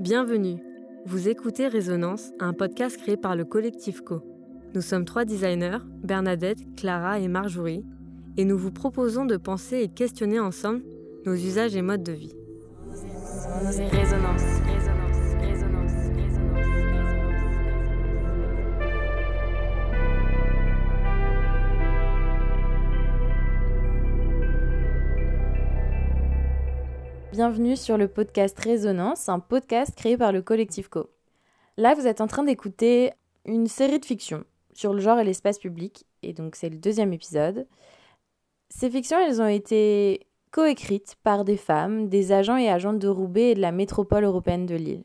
Bienvenue. Vous écoutez Résonance, un podcast créé par le collectif Co. Nous sommes trois designers, Bernadette, Clara et Marjorie, et nous vous proposons de penser et questionner ensemble nos usages et modes de vie. Bienvenue sur le podcast Résonance, un podcast créé par le collectif Co. Là, vous êtes en train d'écouter une série de fictions sur le genre et l'espace public, et donc c'est le deuxième épisode. Ces fictions, elles ont été coécrites par des femmes, des agents et agentes de Roubaix et de la métropole européenne de Lille.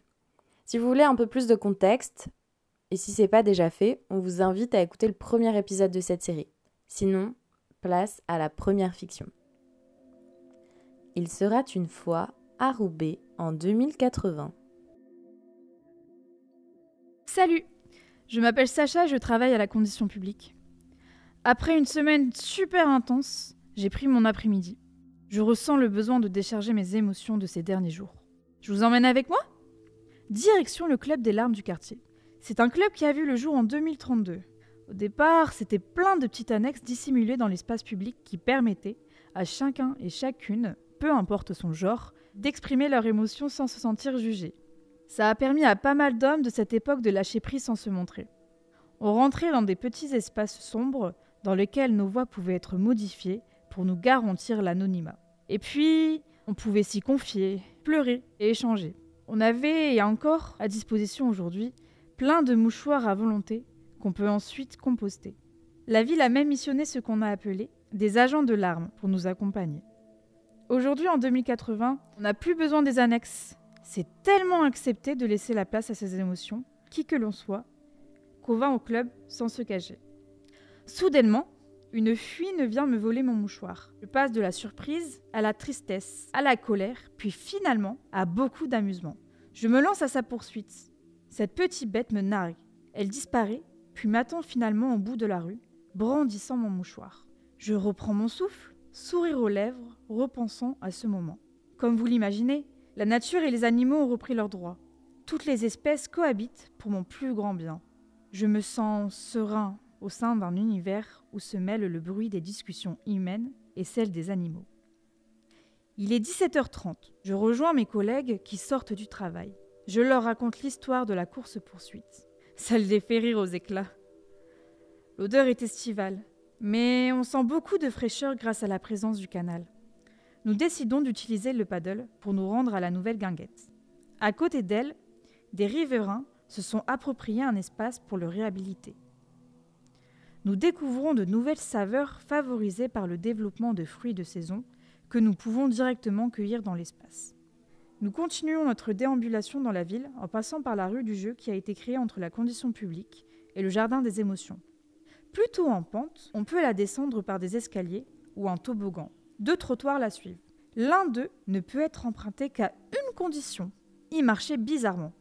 Si vous voulez un peu plus de contexte, et si c'est pas déjà fait, on vous invite à écouter le premier épisode de cette série. Sinon, place à la première fiction. Il sera une fois à Roubaix en 2080. Salut Je m'appelle Sacha je travaille à la condition publique. Après une semaine super intense, j'ai pris mon après-midi. Je ressens le besoin de décharger mes émotions de ces derniers jours. Je vous emmène avec moi? Direction le club des larmes du quartier. C'est un club qui a vu le jour en 2032. Au départ, c'était plein de petites annexes dissimulées dans l'espace public qui permettaient à chacun et chacune, peu importe son genre, d'exprimer leurs émotions sans se sentir jugé. Ça a permis à pas mal d'hommes de cette époque de lâcher prise sans se montrer. On rentrait dans des petits espaces sombres dans lesquels nos voix pouvaient être modifiées pour nous garantir l'anonymat. Et puis, on pouvait s'y confier, pleurer et échanger. On avait, encore à disposition aujourd'hui, plein de mouchoirs à volonté qu'on peut ensuite composter. La ville a même missionné ce qu'on a appelé des agents de larmes pour nous accompagner. Aujourd'hui, en 2080, on n'a plus besoin des annexes. C'est tellement accepté de laisser la place à ses émotions, qui que l'on soit, qu'on va au club sans se cacher. Soudainement, une fuite vient me voler mon mouchoir. Je passe de la surprise à la tristesse, à la colère, puis finalement à beaucoup d'amusement. Je me lance à sa poursuite. Cette petite bête me nargue. Elle disparaît, puis m'attend finalement au bout de la rue, brandissant mon mouchoir. Je reprends mon souffle, sourire aux lèvres, repensant à ce moment. Comme vous l'imaginez, la nature et les animaux ont repris leurs droits. Toutes les espèces cohabitent pour mon plus grand bien. Je me sens serein au sein d'un univers où se mêle le bruit des discussions humaines et celles des animaux. Il est 17h30. Je rejoins mes collègues qui sortent du travail. Je leur raconte l'histoire de la course-poursuite. Ça les fait rire aux éclats. L'odeur est estivale, mais on sent beaucoup de fraîcheur grâce à la présence du canal. Nous décidons d'utiliser le paddle pour nous rendre à la nouvelle guinguette. À côté d'elle, des riverains se sont appropriés un espace pour le réhabiliter nous découvrons de nouvelles saveurs favorisées par le développement de fruits de saison que nous pouvons directement cueillir dans l'espace. Nous continuons notre déambulation dans la ville en passant par la rue du jeu qui a été créée entre la condition publique et le jardin des émotions. Plutôt en pente, on peut la descendre par des escaliers ou un toboggan. Deux trottoirs la suivent. L'un d'eux ne peut être emprunté qu'à une condition y marcher bizarrement.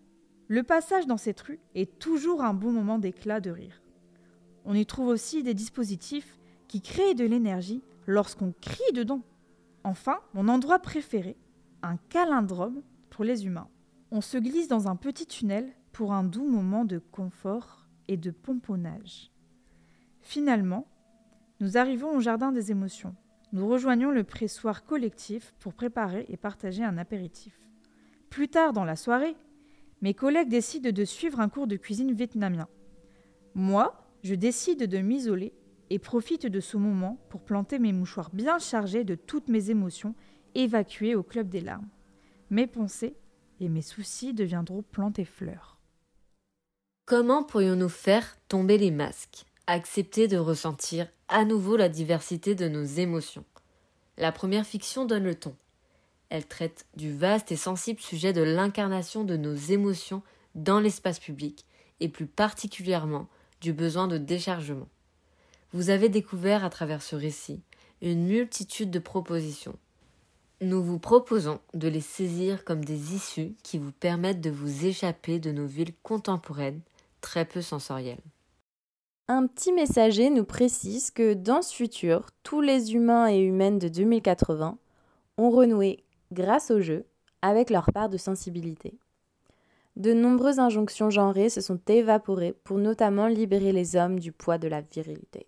Le passage dans cette rue est toujours un bon moment d'éclat de rire. On y trouve aussi des dispositifs qui créent de l'énergie lorsqu'on crie dedans. Enfin, mon endroit préféré, un calindrome pour les humains. On se glisse dans un petit tunnel pour un doux moment de confort et de pomponnage. Finalement, nous arrivons au jardin des émotions. Nous rejoignons le pressoir collectif pour préparer et partager un apéritif. Plus tard dans la soirée, mes collègues décident de suivre un cours de cuisine vietnamien. Moi, je décide de m'isoler et profite de ce moment pour planter mes mouchoirs bien chargés de toutes mes émotions évacuées au club des larmes. Mes pensées et mes soucis deviendront plantes et fleurs. Comment pourrions-nous faire tomber les masques? Accepter de ressentir à nouveau la diversité de nos émotions. La première fiction donne le ton. Elle traite du vaste et sensible sujet de l'incarnation de nos émotions dans l'espace public et plus particulièrement du besoin de déchargement. Vous avez découvert à travers ce récit une multitude de propositions. Nous vous proposons de les saisir comme des issues qui vous permettent de vous échapper de nos villes contemporaines très peu sensorielles. Un petit messager nous précise que dans ce futur, tous les humains et humaines de 2080 ont renoué, grâce au jeu, avec leur part de sensibilité. de nombreuses injonctions genrées se sont évaporées pour notamment libérer les hommes du poids de la virilité.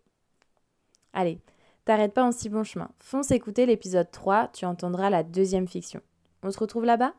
Allez, t'arrêtes pas en si bon chemin. Fonce écouter l'épisode 3, tu entendras la deuxième fiction. On se retrouve là-bas?